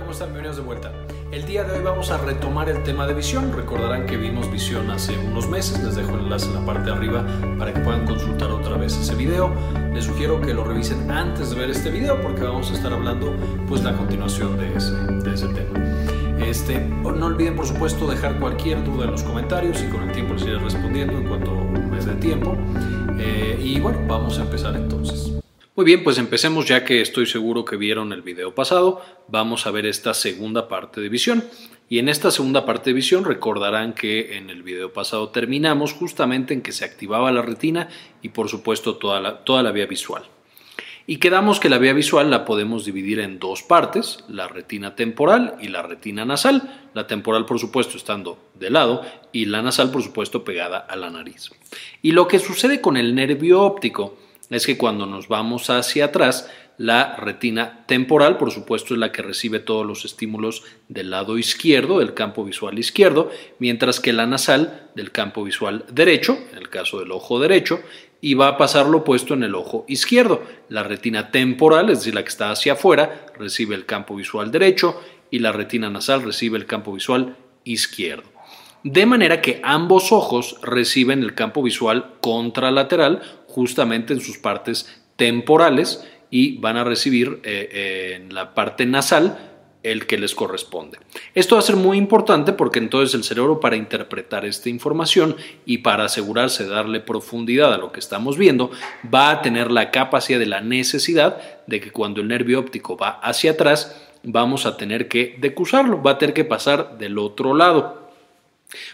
¿cómo están? Bienvenidos de vuelta. El día de hoy vamos a retomar el tema de visión. Recordarán que vimos visión hace unos meses. Les dejo el enlace en la parte de arriba para que puedan consultar otra vez ese video. Les sugiero que lo revisen antes de ver este video porque vamos a estar hablando pues la continuación de ese, de ese tema. Este, no olviden por supuesto dejar cualquier duda en los comentarios y con el tiempo les iré respondiendo en cuanto mes de tiempo. Eh, y bueno, vamos a empezar entonces. Muy bien, pues empecemos ya que estoy seguro que vieron el video pasado. Vamos a ver esta segunda parte de visión. Y en esta segunda parte de visión recordarán que en el video pasado terminamos justamente en que se activaba la retina y por supuesto toda la, toda la vía visual. Y quedamos que la vía visual la podemos dividir en dos partes, la retina temporal y la retina nasal. La temporal, por supuesto, estando de lado y la nasal, por supuesto, pegada a la nariz. Y lo que sucede con el nervio óptico es que cuando nos vamos hacia atrás, la retina temporal, por supuesto, es la que recibe todos los estímulos del lado izquierdo, del campo visual izquierdo, mientras que la nasal del campo visual derecho, en el caso del ojo derecho, y va a pasar lo opuesto en el ojo izquierdo. La retina temporal, es decir, la que está hacia afuera, recibe el campo visual derecho y la retina nasal recibe el campo visual izquierdo. De manera que ambos ojos reciben el campo visual contralateral justamente en sus partes temporales y van a recibir eh, eh, en la parte nasal el que les corresponde. Esto va a ser muy importante porque entonces el cerebro para interpretar esta información y para asegurarse de darle profundidad a lo que estamos viendo, va a tener la capacidad de la necesidad de que cuando el nervio óptico va hacia atrás, vamos a tener que decusarlo, va a tener que pasar del otro lado.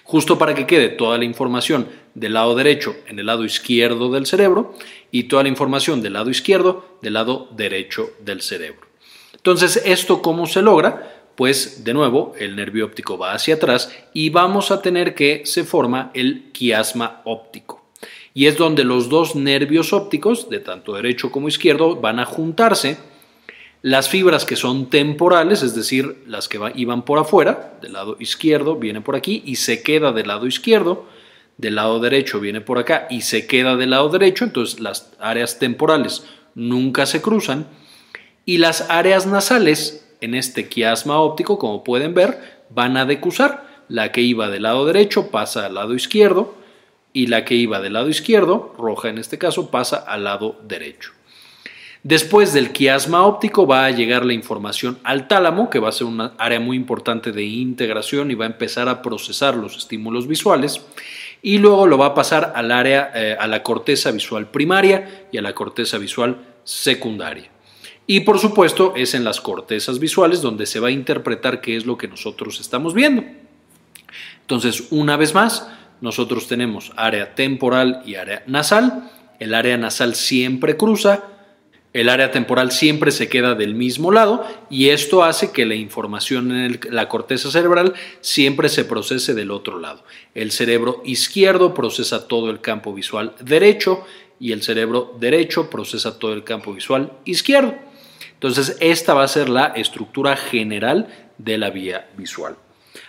Justo para que quede toda la información del lado derecho en el lado izquierdo del cerebro y toda la información del lado izquierdo del lado derecho del cerebro. Entonces, ¿esto cómo se logra? Pues de nuevo, el nervio óptico va hacia atrás y vamos a tener que se forma el quiasma óptico. Y es donde los dos nervios ópticos, de tanto derecho como izquierdo, van a juntarse las fibras que son temporales, es decir, las que iban por afuera, del lado izquierdo viene por aquí y se queda del lado izquierdo, del lado derecho viene por acá y se queda del lado derecho, entonces las áreas temporales nunca se cruzan y las áreas nasales en este quiasma óptico, como pueden ver, van a decusar. La que iba del lado derecho pasa al lado izquierdo y la que iba del lado izquierdo, roja en este caso, pasa al lado derecho. Después del quiasma óptico va a llegar la información al tálamo, que va a ser una área muy importante de integración y va a empezar a procesar los estímulos visuales. Y luego lo va a pasar al área, eh, a la corteza visual primaria y a la corteza visual secundaria. Y por supuesto es en las cortezas visuales donde se va a interpretar qué es lo que nosotros estamos viendo. Entonces, una vez más, nosotros tenemos área temporal y área nasal. El área nasal siempre cruza el área temporal siempre se queda del mismo lado y esto hace que la información en la corteza cerebral siempre se procese del otro lado. El cerebro izquierdo procesa todo el campo visual derecho y el cerebro derecho procesa todo el campo visual izquierdo. Entonces, esta va a ser la estructura general de la vía visual.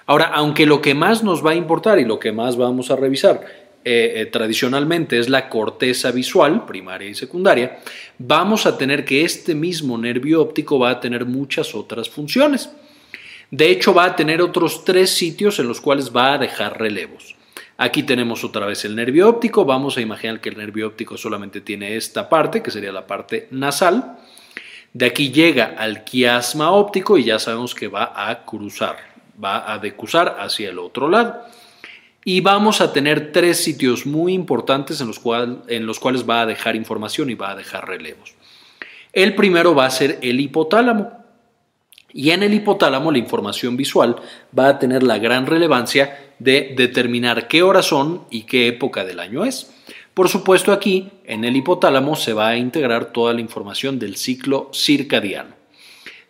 Ahora, aunque lo que más nos va a importar y lo que más vamos a revisar eh, eh, tradicionalmente es la corteza visual, primaria y secundaria, vamos a tener que este mismo nervio óptico va a tener muchas otras funciones. De hecho, va a tener otros tres sitios en los cuales va a dejar relevos. Aquí tenemos otra vez el nervio óptico. Vamos a imaginar que el nervio óptico solamente tiene esta parte, que sería la parte nasal. De aquí llega al quiasma óptico y ya sabemos que va a cruzar, va a decusar hacia el otro lado y vamos a tener tres sitios muy importantes en los, cuales va a dejar información y va a dejar relevos. El primero va a ser el hipotálamo. Y en el hipotálamo la información visual va a tener la gran relevancia de determinar qué horas son y qué época del año es. Por supuesto aquí en el hipotálamo se va a integrar toda la información del ciclo circadiano.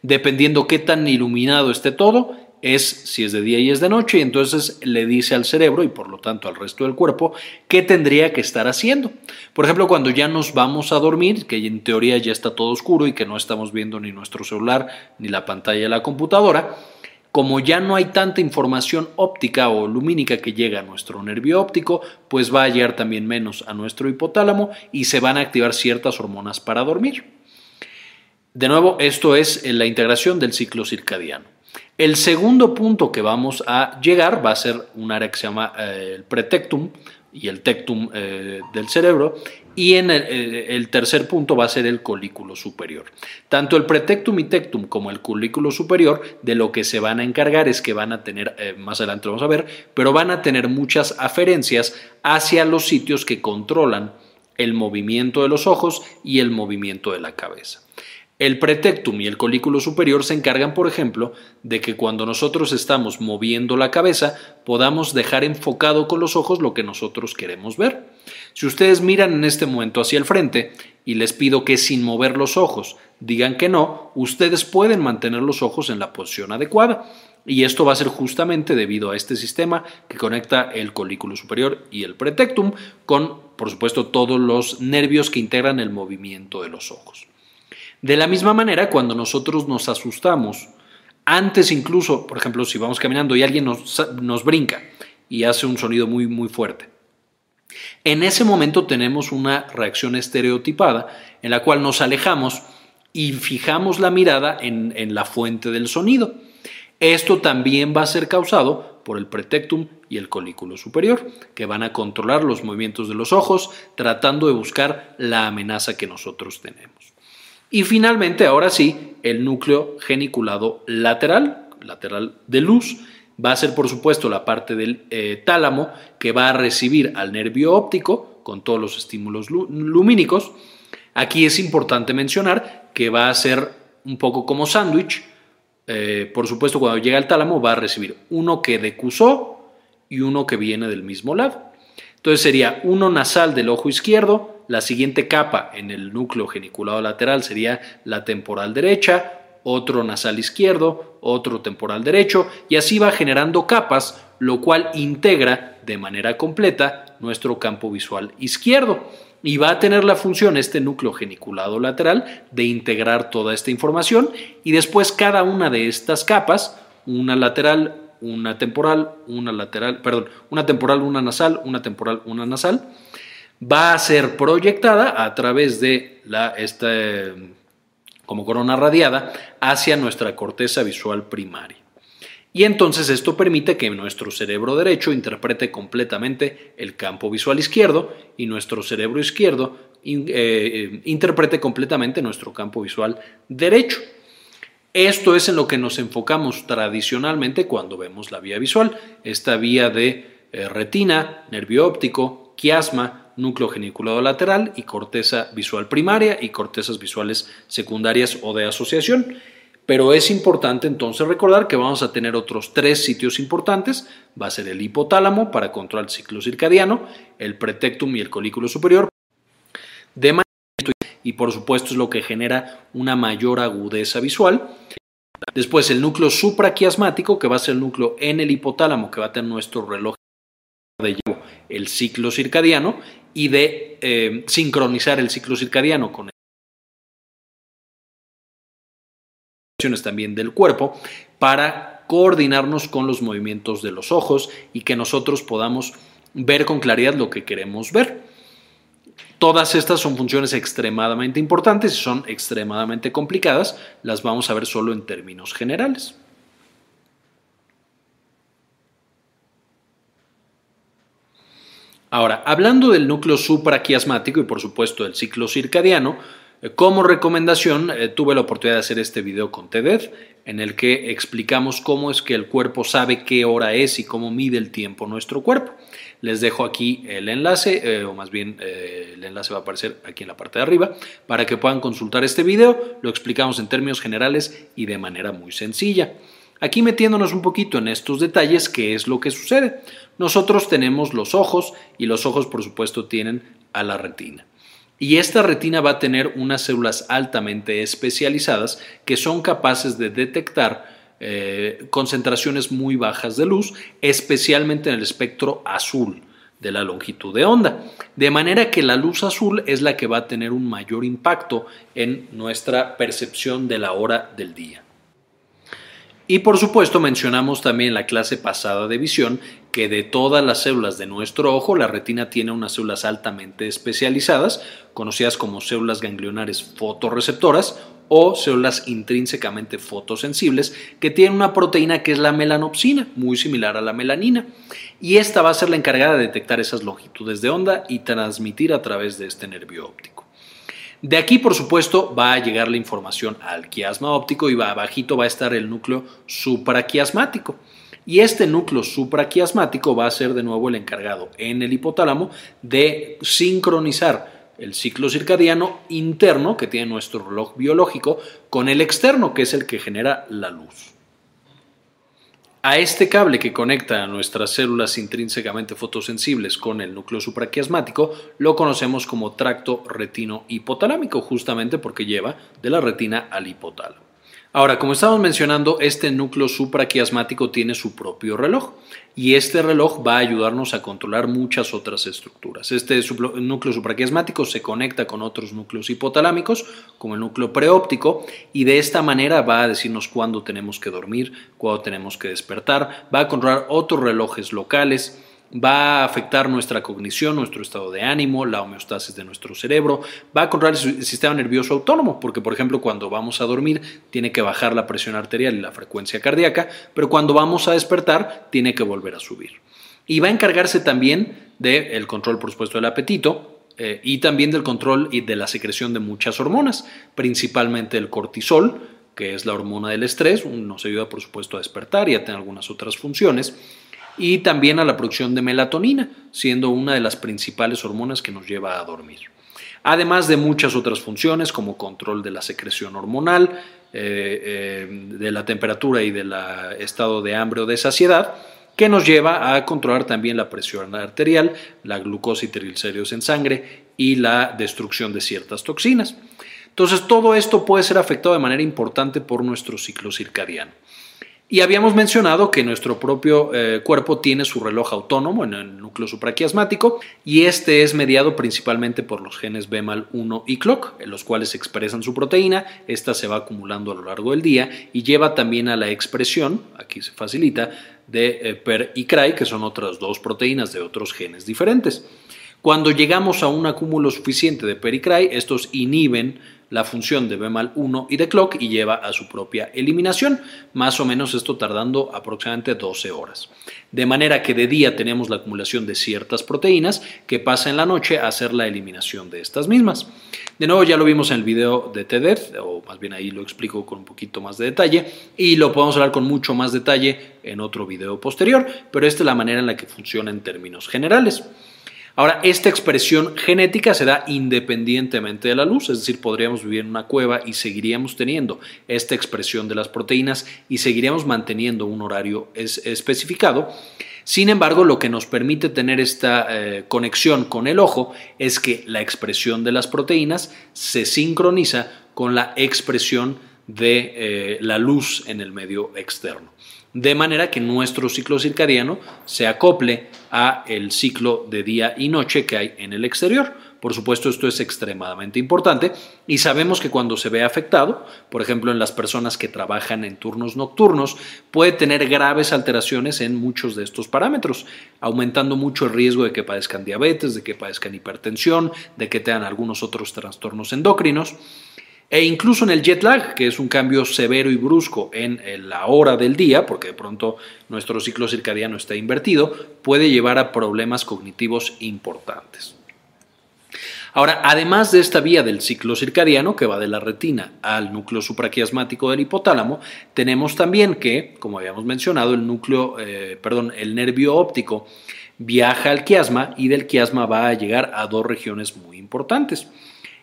Dependiendo qué tan iluminado esté todo, es si es de día y es de noche, y entonces le dice al cerebro y por lo tanto al resto del cuerpo qué tendría que estar haciendo. Por ejemplo, cuando ya nos vamos a dormir, que en teoría ya está todo oscuro y que no estamos viendo ni nuestro celular ni la pantalla de la computadora, como ya no hay tanta información óptica o lumínica que llega a nuestro nervio óptico, pues va a llegar también menos a nuestro hipotálamo y se van a activar ciertas hormonas para dormir. De nuevo, esto es la integración del ciclo circadiano. El segundo punto que vamos a llegar va a ser un área que se llama eh, el pretectum y el tectum eh, del cerebro y en eh, el, tercer punto va a ser el colículo superior. Tanto el pretectum y tectum como el colículo superior de lo que se van a encargar es que van a tener, más adelante vamos a ver, pero van a tener muchas aferencias hacia los sitios que controlan el movimiento de los ojos y el movimiento de la cabeza. El pretectum y el colículo superior se encargan, por ejemplo, de que cuando nosotros estamos moviendo la cabeza podamos dejar enfocado con los ojos lo que nosotros queremos ver. Si ustedes miran en este momento hacia el frente y les pido que sin mover los ojos digan que no, ustedes pueden mantener los ojos en la posición adecuada. Y esto va a ser justamente debido a este sistema que conecta el colículo superior y el pretectum con, por supuesto, todos los nervios que integran el movimiento de los ojos. De la misma manera, cuando nosotros nos asustamos, antes incluso, por ejemplo, si vamos caminando y alguien nos, brinca y hace un sonido muy, muy fuerte, en ese momento tenemos una reacción estereotipada en la cual nos alejamos y fijamos la mirada en, en, la fuente del sonido. Esto también va a ser causado por el pretectum y el colículo superior, que van a controlar los movimientos de los ojos, tratando de buscar la amenaza que nosotros tenemos. Y finalmente, ahora sí, el núcleo geniculado lateral, lateral de luz, va a ser por supuesto la parte del eh, tálamo que va a recibir al nervio óptico con todos los estímulos lumínicos. Aquí es importante mencionar que va a ser un poco como sándwich. Eh, por supuesto, cuando llega al tálamo va a recibir uno que decusó y uno que viene del mismo lado. Entonces sería uno nasal del ojo izquierdo, la siguiente capa en el núcleo geniculado lateral sería la temporal derecha, otro nasal izquierdo, otro temporal derecho, y así va generando capas, lo cual integra de manera completa nuestro campo visual izquierdo. Y va a tener la función este núcleo geniculado lateral de integrar toda esta información y después cada una de estas capas, una lateral, una temporal, una lateral, perdón, una temporal, una nasal, una temporal, una nasal, va a ser proyectada a través de la, esta, como corona radiada hacia nuestra corteza visual primaria. Y entonces esto permite que nuestro cerebro derecho interprete completamente el campo visual izquierdo y nuestro cerebro izquierdo eh, interprete completamente nuestro campo visual derecho. Esto es en lo que nos enfocamos tradicionalmente cuando vemos la vía visual, esta vía de eh, retina, nervio óptico, quiasma, núcleo geniculado lateral y corteza visual primaria y cortezas visuales secundarias o de asociación. Pero es importante entonces recordar que vamos a tener otros tres sitios importantes. Va a ser el hipotálamo para controlar el ciclo circadiano, el pretectum y el colículo superior. De y por supuesto es lo que genera una mayor agudeza visual. Después el núcleo supraquiasmático, que va a ser el núcleo en el hipotálamo, que va a tener nuestro reloj de el ciclo circadiano y de eh, sincronizar el ciclo circadiano con también del cuerpo para coordinarnos con los movimientos de los ojos y que nosotros podamos ver con claridad lo que queremos ver. Todas estas son funciones extremadamente importantes y son extremadamente complicadas, las vamos a ver solo en términos generales. Ahora, hablando del núcleo supraquiasmático y por supuesto del ciclo circadiano, eh, como recomendación eh, tuve la oportunidad de hacer este video con TEDED en el que explicamos cómo es que el cuerpo sabe qué hora es y cómo mide el tiempo nuestro cuerpo. Les dejo aquí el enlace, eh, o más bien el enlace va a aparecer aquí en la parte de arriba, para que puedan consultar este video. Lo explicamos en términos generales y de manera muy sencilla. Aquí metiéndonos un poquito en estos detalles, ¿qué es lo que sucede? Nosotros tenemos los ojos y los ojos por supuesto tienen a la retina. Y esta retina va a tener unas células altamente especializadas que son capaces de detectar eh, concentraciones muy bajas de luz, especialmente en el espectro azul de la longitud de onda. De manera que la luz azul es la que va a tener un mayor impacto en nuestra percepción de la hora del día. Y por supuesto mencionamos también la clase pasada de visión que de todas las células de nuestro ojo, la retina tiene unas células altamente especializadas, conocidas como células ganglionares fotorreceptoras o células intrínsecamente fotosensibles que tienen una proteína que es la melanopsina, muy similar a la melanina. Y esta va a ser la encargada de detectar esas longitudes de onda y transmitir a través de este nervio óptico. De aquí, por supuesto, va a llegar la información al quiasma óptico y va abajito va a estar el núcleo supraquiasmático. Y este núcleo supraquiasmático va a ser de nuevo el encargado en el hipotálamo de sincronizar el ciclo circadiano interno que tiene nuestro reloj biológico con el externo que es el que genera la luz. A este cable que conecta a nuestras células intrínsecamente fotosensibles con el núcleo supraquiasmático lo conocemos como tracto retino hipotalámico, justamente porque lleva de la retina al hipotálamo. Ahora, como estamos mencionando, este núcleo supraquiasmático tiene su propio reloj y este reloj va a ayudarnos a controlar muchas otras estructuras. Este núcleo supraquiasmático se conecta con otros núcleos hipotalámicos, como el núcleo preóptico, y de esta manera va a decirnos cuándo tenemos que dormir, cuándo tenemos que despertar, va a controlar otros relojes locales, va a afectar nuestra cognición, nuestro estado de ánimo, la homeostasis de nuestro cerebro, va a controlar el sistema nervioso autónomo, porque por ejemplo cuando vamos a dormir tiene que bajar la presión arterial y la frecuencia cardíaca, pero cuando vamos a despertar tiene que volver a subir. Y va a encargarse también del control, por supuesto, del apetito, eh, y también del control y de la secreción de muchas hormonas, principalmente el cortisol, que es la hormona del estrés, nos ayuda por supuesto a despertar y a tener algunas otras funciones y también a la producción de melatonina, siendo una de las principales hormonas que nos lleva a dormir. Además de muchas otras funciones como control de la secreción hormonal, eh, eh, de la temperatura y del estado de hambre o de saciedad, que nos lleva a controlar también la presión arterial, la glucosa y triglicéridos en sangre y la destrucción de ciertas toxinas. Entonces, todo esto puede ser afectado de manera importante por nuestro ciclo circadiano. Y habíamos mencionado que nuestro propio eh, cuerpo tiene su reloj autónomo en el núcleo supraquiasmático y este es mediado principalmente por los genes BMAL1 y CLOCK, en los cuales expresan su proteína, esta se va acumulando a lo largo del día y lleva también a la expresión, aquí se facilita, de eh, PER y CRY, que son otras dos proteínas de otros genes diferentes. Cuando llegamos a un acúmulo suficiente de PER y CRY, estos inhiben la función de BMAL1 y de clock y lleva a su propia eliminación, más o menos esto tardando aproximadamente 12 horas. De manera que de día tenemos la acumulación de ciertas proteínas que pasa en la noche a hacer la eliminación de estas mismas. De nuevo ya lo vimos en el video de TEDED, o más bien ahí lo explico con un poquito más de detalle, y lo podemos hablar con mucho más detalle en otro video posterior, pero esta es la manera en la que funciona en términos generales. Ahora, esta expresión genética se da independientemente de la luz, es decir, podríamos vivir en una cueva y seguiríamos teniendo esta expresión de las proteínas y seguiríamos manteniendo un horario especificado. Sin embargo, lo que nos permite tener esta eh, conexión con el ojo es que la expresión de las proteínas se sincroniza con la expresión de eh, la luz en el medio externo de manera que nuestro ciclo circadiano se acople a el ciclo de día y noche que hay en el exterior. Por supuesto, esto es extremadamente importante y sabemos que cuando se ve afectado, por ejemplo, en las personas que trabajan en turnos nocturnos, puede tener graves alteraciones en muchos de estos parámetros, aumentando mucho el riesgo de que padezcan diabetes, de que padezcan hipertensión, de que tengan algunos otros trastornos endocrinos. E incluso en el jet lag, que es un cambio severo y brusco en la hora del día, porque de pronto nuestro ciclo circadiano está invertido, puede llevar a problemas cognitivos importantes. Ahora, además de esta vía del ciclo circadiano que va de la retina al núcleo supraquiasmático del hipotálamo, tenemos también que, como habíamos mencionado, el núcleo, eh, perdón, el nervio óptico viaja al quiasma y del quiasma va a llegar a dos regiones muy importantes.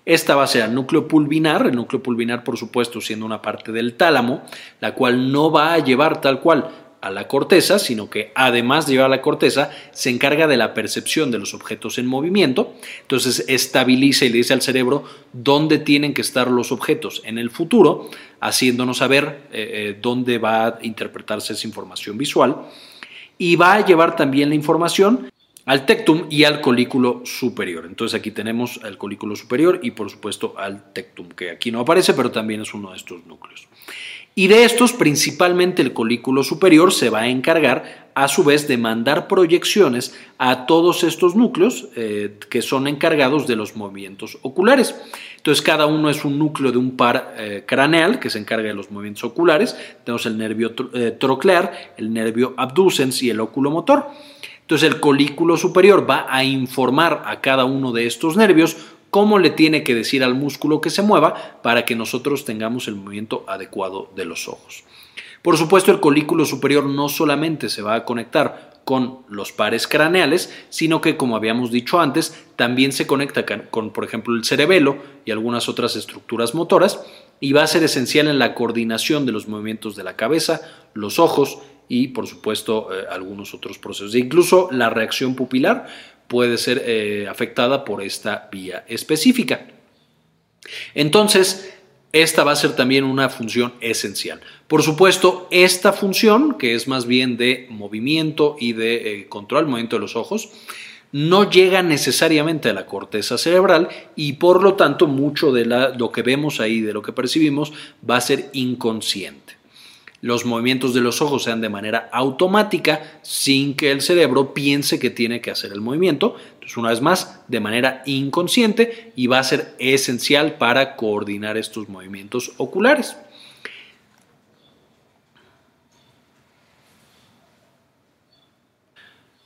Esta va a ser el núcleo pulvinar, el núcleo pulvinar por supuesto siendo una parte del tálamo, la cual no va a llevar tal cual a la corteza, sino que además de llevar a la corteza, se encarga de la percepción de los objetos en movimiento, entonces estabiliza y le dice al cerebro dónde tienen que estar los objetos en el futuro, haciéndonos saber eh, eh, dónde va a interpretarse esa información visual, y va a llevar también la información al tectum y al colículo superior. Entonces aquí tenemos al colículo superior y por supuesto al tectum, que aquí no aparece, pero también es uno de estos núcleos. Y de estos, principalmente el colículo superior se va a encargar a su vez de mandar proyecciones a todos estos núcleos eh, que son encargados de los movimientos oculares. Entonces cada uno es un núcleo de un par eh, craneal que se encarga de los movimientos oculares. Tenemos el nervio eh, troclear, el nervio abducens y el oculomotor. Entonces el colículo superior va a informar a cada uno de estos nervios cómo le tiene que decir al músculo que se mueva para que nosotros tengamos el movimiento adecuado de los ojos. Por supuesto, el colículo superior no solamente se va a conectar con los pares craneales, sino que, como habíamos dicho antes, también se conecta con, por ejemplo, el cerebelo y algunas otras estructuras motoras, y va a ser esencial en la coordinación de los movimientos de la cabeza, los ojos y, por supuesto, eh, algunos otros procesos. E incluso la reacción pupilar puede ser eh, afectada por esta vía específica. Entonces, esta va a ser también una función esencial. Por supuesto, esta función, que es más bien de movimiento y de eh, control, movimiento de los ojos, no llega necesariamente a la corteza cerebral y por lo tanto mucho de lo que vemos ahí, de lo que percibimos, va a ser inconsciente los movimientos de los ojos sean de manera automática sin que el cerebro piense que tiene que hacer el movimiento. Entonces, una vez más, de manera inconsciente y va a ser esencial para coordinar estos movimientos oculares.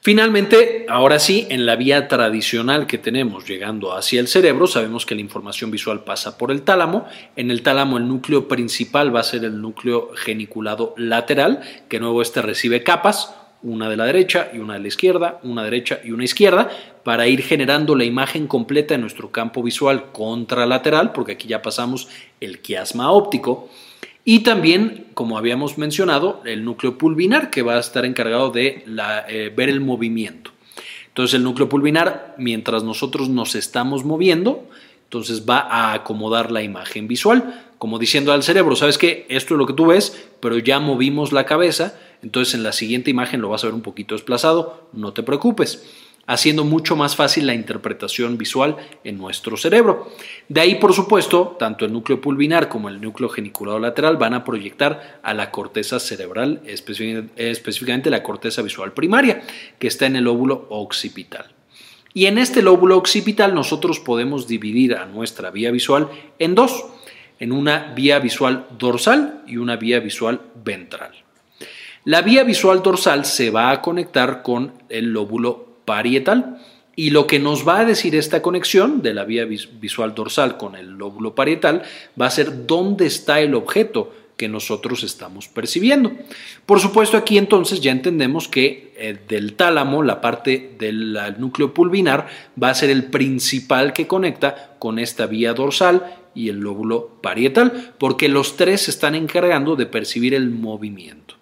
Finalmente, ahora sí, en la vía tradicional que tenemos llegando hacia el cerebro, sabemos que la información visual pasa por el tálamo. En el tálamo el núcleo principal va a ser el núcleo geniculado lateral, que luego este recibe capas, una de la derecha y una de la izquierda, una derecha y una izquierda, para ir generando la imagen completa de nuestro campo visual contralateral, porque aquí ya pasamos el quiasma óptico. Y también, como habíamos mencionado, el núcleo pulvinar que va a estar encargado de eh, ver el movimiento. Entonces el núcleo pulvinar, mientras nosotros nos estamos moviendo, entonces va a acomodar la imagen visual, como diciendo al cerebro, sabes que esto es lo que tú ves, pero ya movimos la cabeza, entonces en la siguiente imagen lo vas a ver un poquito desplazado, no te preocupes haciendo mucho más fácil la interpretación visual en nuestro cerebro. De ahí, por supuesto, tanto el núcleo pulvinar como el núcleo geniculado lateral van a proyectar a la corteza cerebral, específicamente la corteza visual primaria, que está en el lóbulo occipital. Y en este lóbulo occipital nosotros podemos dividir a nuestra vía visual en dos, en una vía visual dorsal y una vía visual ventral. La vía visual dorsal se va a conectar con el lóbulo parietal. Y lo que nos va a decir esta conexión de la vía visual dorsal con el lóbulo parietal va a ser dónde está el objeto que nosotros estamos percibiendo. Por supuesto, aquí entonces ya entendemos que eh, del tálamo, la parte del núcleo pulvinar, va a ser el principal que conecta con esta vía dorsal y el lóbulo parietal, porque los tres se están encargando de percibir el movimiento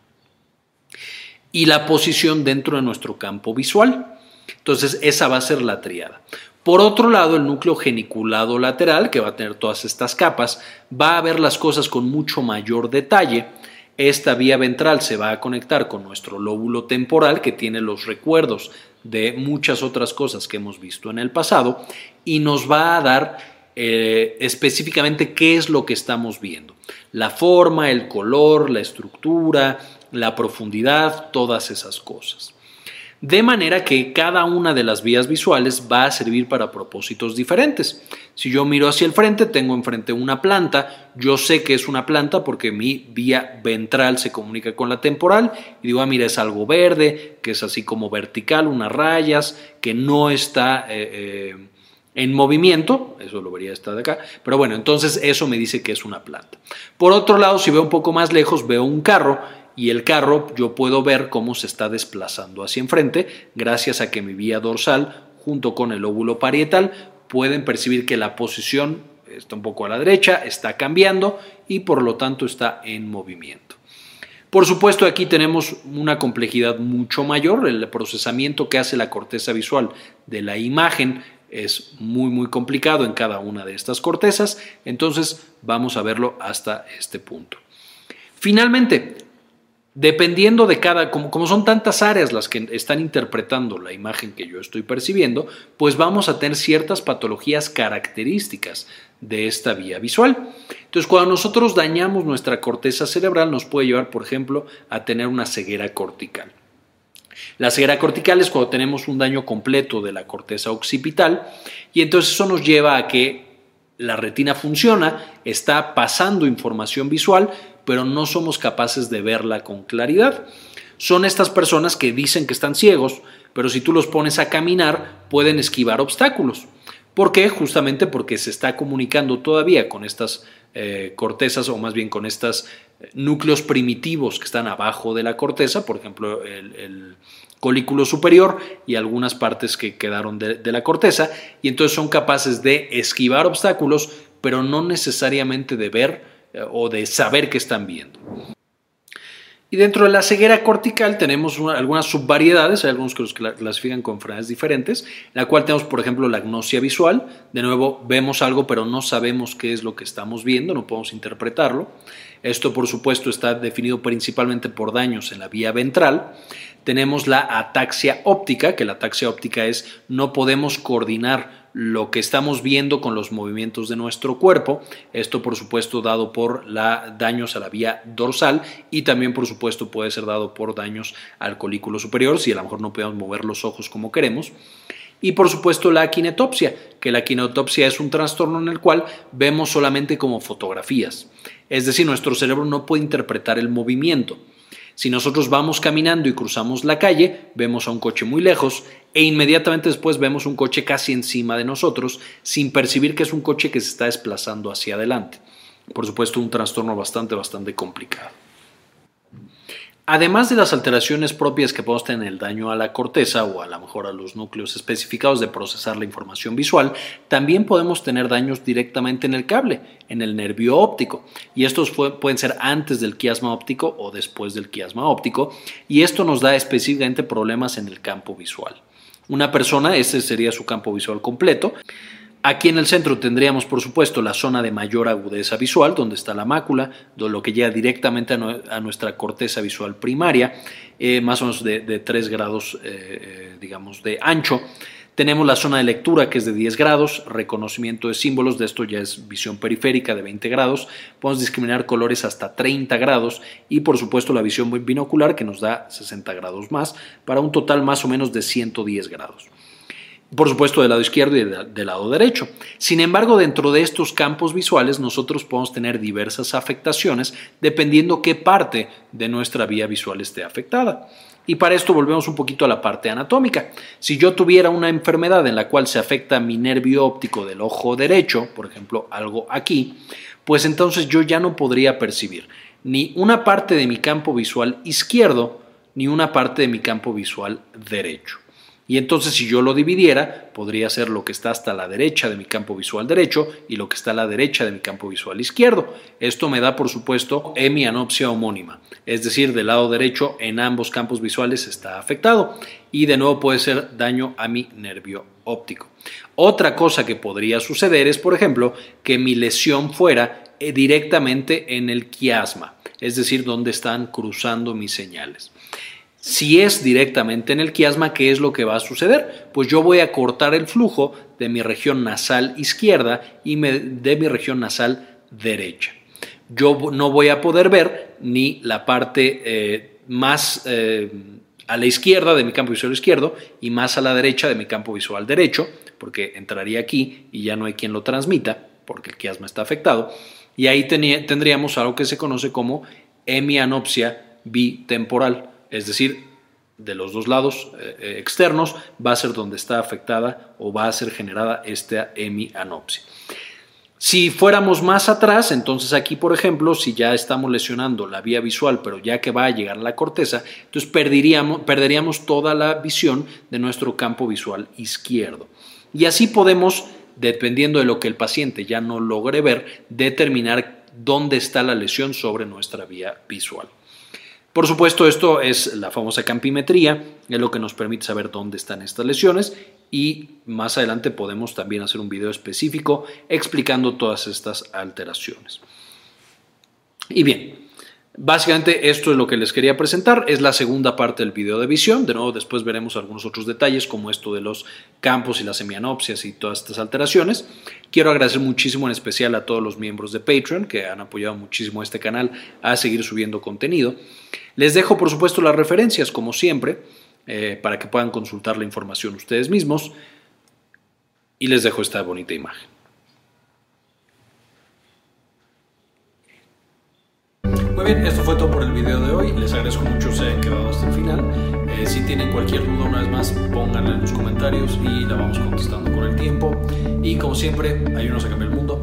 y la posición dentro de nuestro campo visual. Entonces, esa va a ser la triada. Por otro lado, el núcleo geniculado lateral, que va a tener todas estas capas, va a ver las cosas con mucho mayor detalle. Esta vía ventral se va a conectar con nuestro lóbulo temporal, que tiene los recuerdos de muchas otras cosas que hemos visto en el pasado, y nos va a dar eh, específicamente qué es lo que estamos viendo. La forma, el color, la estructura, la profundidad, todas esas cosas de manera que cada una de las vías visuales va a servir para propósitos diferentes. Si yo miro hacia el frente, tengo enfrente una planta, yo sé que es una planta porque mi vía ventral se comunica con la temporal y digo, ah, mira, es algo verde, que es así como vertical, unas rayas, que no está... Eh, eh, en movimiento, eso lo vería esta de acá, pero bueno, entonces eso me dice que es una planta. Por otro lado, si veo un poco más lejos, veo un carro y el carro yo puedo ver cómo se está desplazando hacia enfrente gracias a que mi vía dorsal junto con el óvulo parietal pueden percibir que la posición está un poco a la derecha, está cambiando y por lo tanto está en movimiento. Por supuesto aquí tenemos una complejidad mucho mayor, el procesamiento que hace la corteza visual de la imagen es muy muy complicado en cada una de estas cortezas, entonces vamos a verlo hasta este punto. Finalmente, Dependiendo de cada, como, son tantas áreas las que están interpretando la imagen que yo estoy percibiendo, pues vamos a tener ciertas patologías características de esta vía visual. Entonces, cuando nosotros dañamos nuestra corteza cerebral, nos puede llevar, por ejemplo, a tener una ceguera cortical. La ceguera cortical es cuando tenemos un daño completo de la corteza occipital y entonces eso nos lleva a que la retina funciona, está pasando información visual, pero no somos capaces de verla con claridad. Son estas personas que dicen que están ciegos, pero si tú los pones a caminar pueden esquivar obstáculos. ¿Por qué? Justamente porque se está comunicando todavía con estas eh, cortezas o más bien con estos eh, núcleos primitivos que están abajo de la corteza, por ejemplo el, colículo superior y algunas partes que quedaron de, de la corteza, y entonces son capaces de esquivar obstáculos, pero no necesariamente de ver o de saber que están viendo. Y dentro de la ceguera cortical tenemos algunas subvariedades, hay algunos que los clasifican con enfermedades diferentes, en la cual tenemos, por ejemplo, la agnosia visual. De nuevo, vemos algo, pero no sabemos qué es lo que estamos viendo, no podemos interpretarlo. Esto, por supuesto, está definido principalmente por daños en la vía ventral. Tenemos la ataxia óptica, que la ataxia óptica es no podemos coordinar lo que estamos viendo con los movimientos de nuestro cuerpo. Esto, por supuesto, dado por la, daños a la vía dorsal y también, por supuesto, puede ser dado por daños al colículo superior, si a lo mejor no podemos mover los ojos como queremos. Y por supuesto la kinetopsia, que la kinetopsia es un trastorno en el cual vemos solamente como fotografías. Es decir, nuestro cerebro no puede interpretar el movimiento. Si nosotros vamos caminando y cruzamos la calle, vemos a un coche muy lejos e inmediatamente después vemos un coche casi encima de nosotros sin percibir que es un coche que se está desplazando hacia adelante. Por supuesto, un trastorno bastante, bastante complicado. Además de las alteraciones propias que podemos tener el daño a la corteza o a lo mejor a los núcleos especificados de procesar la información visual, también podemos tener daños directamente en el cable, en el nervio óptico. Y estos pueden ser antes del quiasma óptico o después del quiasma óptico. Y esto nos da específicamente problemas en el campo visual. Una persona, ese sería su campo visual completo, Aquí en el centro tendríamos, por supuesto, la zona de mayor agudeza visual, donde está la mácula, lo que llega directamente a, nuestra corteza visual primaria, eh, más o menos de, 3 grados, eh, eh, digamos, de ancho. Tenemos la zona de lectura que es de 10 grados, reconocimiento de símbolos, de esto ya es visión periférica de 20 grados, podemos discriminar colores hasta 30 grados y por supuesto la visión binocular que nos da 60 grados más para un total más o menos de 110 grados por supuesto del lado izquierdo y del lado derecho. Sin embargo, dentro de estos campos visuales nosotros podemos tener diversas afectaciones dependiendo qué parte de nuestra vía visual esté afectada. Y para esto volvemos un poquito a la parte anatómica. Si yo tuviera una enfermedad en la cual se afecta mi nervio óptico del ojo derecho, por ejemplo, algo aquí, pues entonces yo ya no podría percibir ni una parte de mi campo visual izquierdo ni una parte de mi campo visual derecho. Y entonces si yo lo dividiera, podría ser lo que está hasta la derecha de mi campo visual derecho y lo que está a la derecha de mi campo visual izquierdo. Esto me da, por supuesto, hemianopsia homónima, es decir, del lado derecho en ambos campos visuales está afectado y de nuevo puede ser daño a mi nervio óptico. Otra cosa que podría suceder es, por ejemplo, que mi lesión fuera eh, directamente en el quiasma, es decir, donde están cruzando mis señales. Si es directamente en el quiasma, ¿qué es lo que va a suceder? Pues yo voy a cortar el flujo de mi región nasal izquierda y de mi región nasal derecha. Yo no voy a poder ver ni la parte eh, más eh, a la izquierda de mi campo visual izquierdo y más a la derecha de mi campo visual derecho, porque entraría aquí y ya no hay quien lo transmita, porque el quiasma está afectado. Y ahí tendríamos algo que se conoce como hemianopsia bitemporal es decir, de los dos lados eh, eh, externos va a ser donde está afectada o va a ser generada esta hemianopsia. Si fuéramos más atrás, entonces aquí, por ejemplo, si ya estamos lesionando la vía visual, pero ya que va a llegar a la corteza, entonces perderíamos, perderíamos toda la visión de nuestro campo visual izquierdo. Y así podemos, dependiendo de lo que el paciente ya no logre ver, determinar dónde está la lesión sobre nuestra vía visual. Por supuesto, esto es la famosa campimetría, es lo que nos permite saber dónde están estas lesiones y más adelante podemos también hacer un video específico explicando todas estas alteraciones. Y bien, Básicamente esto es lo que les quería presentar, es la segunda parte del video de visión, de nuevo después veremos algunos otros detalles como esto de los campos y las semianopsias y todas estas alteraciones. Quiero agradecer muchísimo en especial a todos los miembros de Patreon que han apoyado muchísimo a este canal a seguir subiendo contenido. Les dejo por supuesto las referencias como siempre eh, para que puedan consultar la información ustedes mismos y les dejo esta bonita imagen. Muy bien, esto fue todo por el video de hoy. Les agradezco mucho que se hayan quedado hasta el final. Eh, si tienen cualquier duda, una vez más, pónganla en los comentarios y la vamos contestando con el tiempo. Y como siempre, ayúdenos a cambiar el mundo,